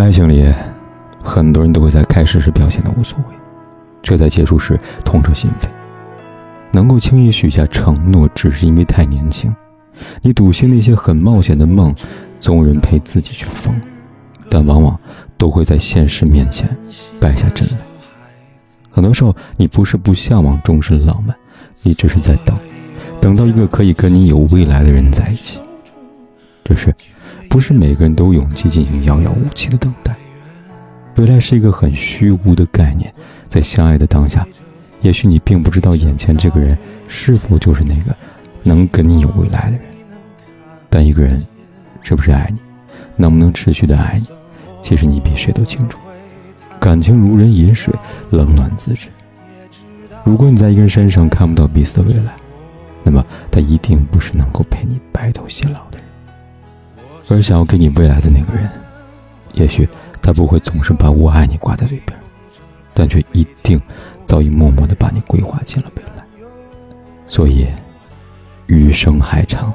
爱情里，很多人都会在开始时表现的无所谓，却在结束时痛彻心扉。能够轻易许下承诺，只是因为太年轻。你笃信那些很冒险的梦，总有人陪自己去疯，但往往都会在现实面前败下阵来。很多时候，你不是不向往终身浪漫，你只是在等，等到一个可以跟你有未来的人在一起。只是。不是每个人都有勇气进行遥遥无期的等待。未来是一个很虚无的概念，在相爱的当下，也许你并不知道眼前这个人是否就是那个能跟你有未来的人。但一个人是不是爱你，能不能持续的爱你，其实你比谁都清楚。感情如人饮水，冷暖自知。如果你在一个人身上看不到彼此的未来，那么他一定不是能够陪你白头偕老的人。而想要给你未来的那个人，也许他不会总是把我爱你挂在嘴边，但却一定早已默默的把你规划进了未来。所以，余生还长，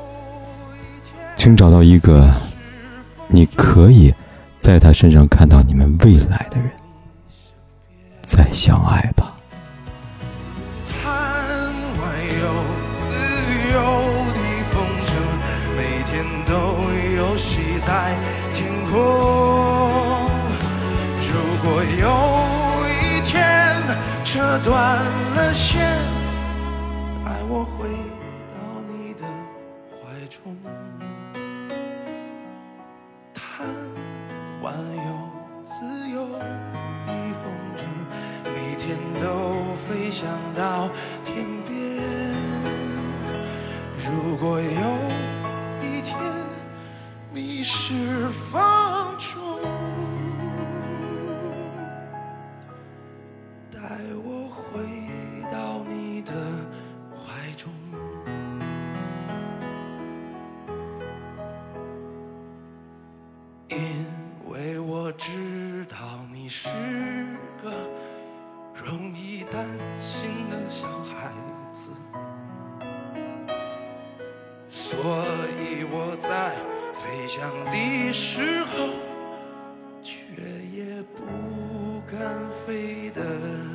请找到一个你可以在他身上看到你们未来的人，再相爱吧。如果有一天扯断了线，带我回到你的怀中，贪玩又自由的风筝，每天都飞翔到天边。如果有。一天迷失放中，带我回到你的怀中，因为我知道你是个容易担心的小孩子，所以我在。飞翔的时候，却也不敢飞得太。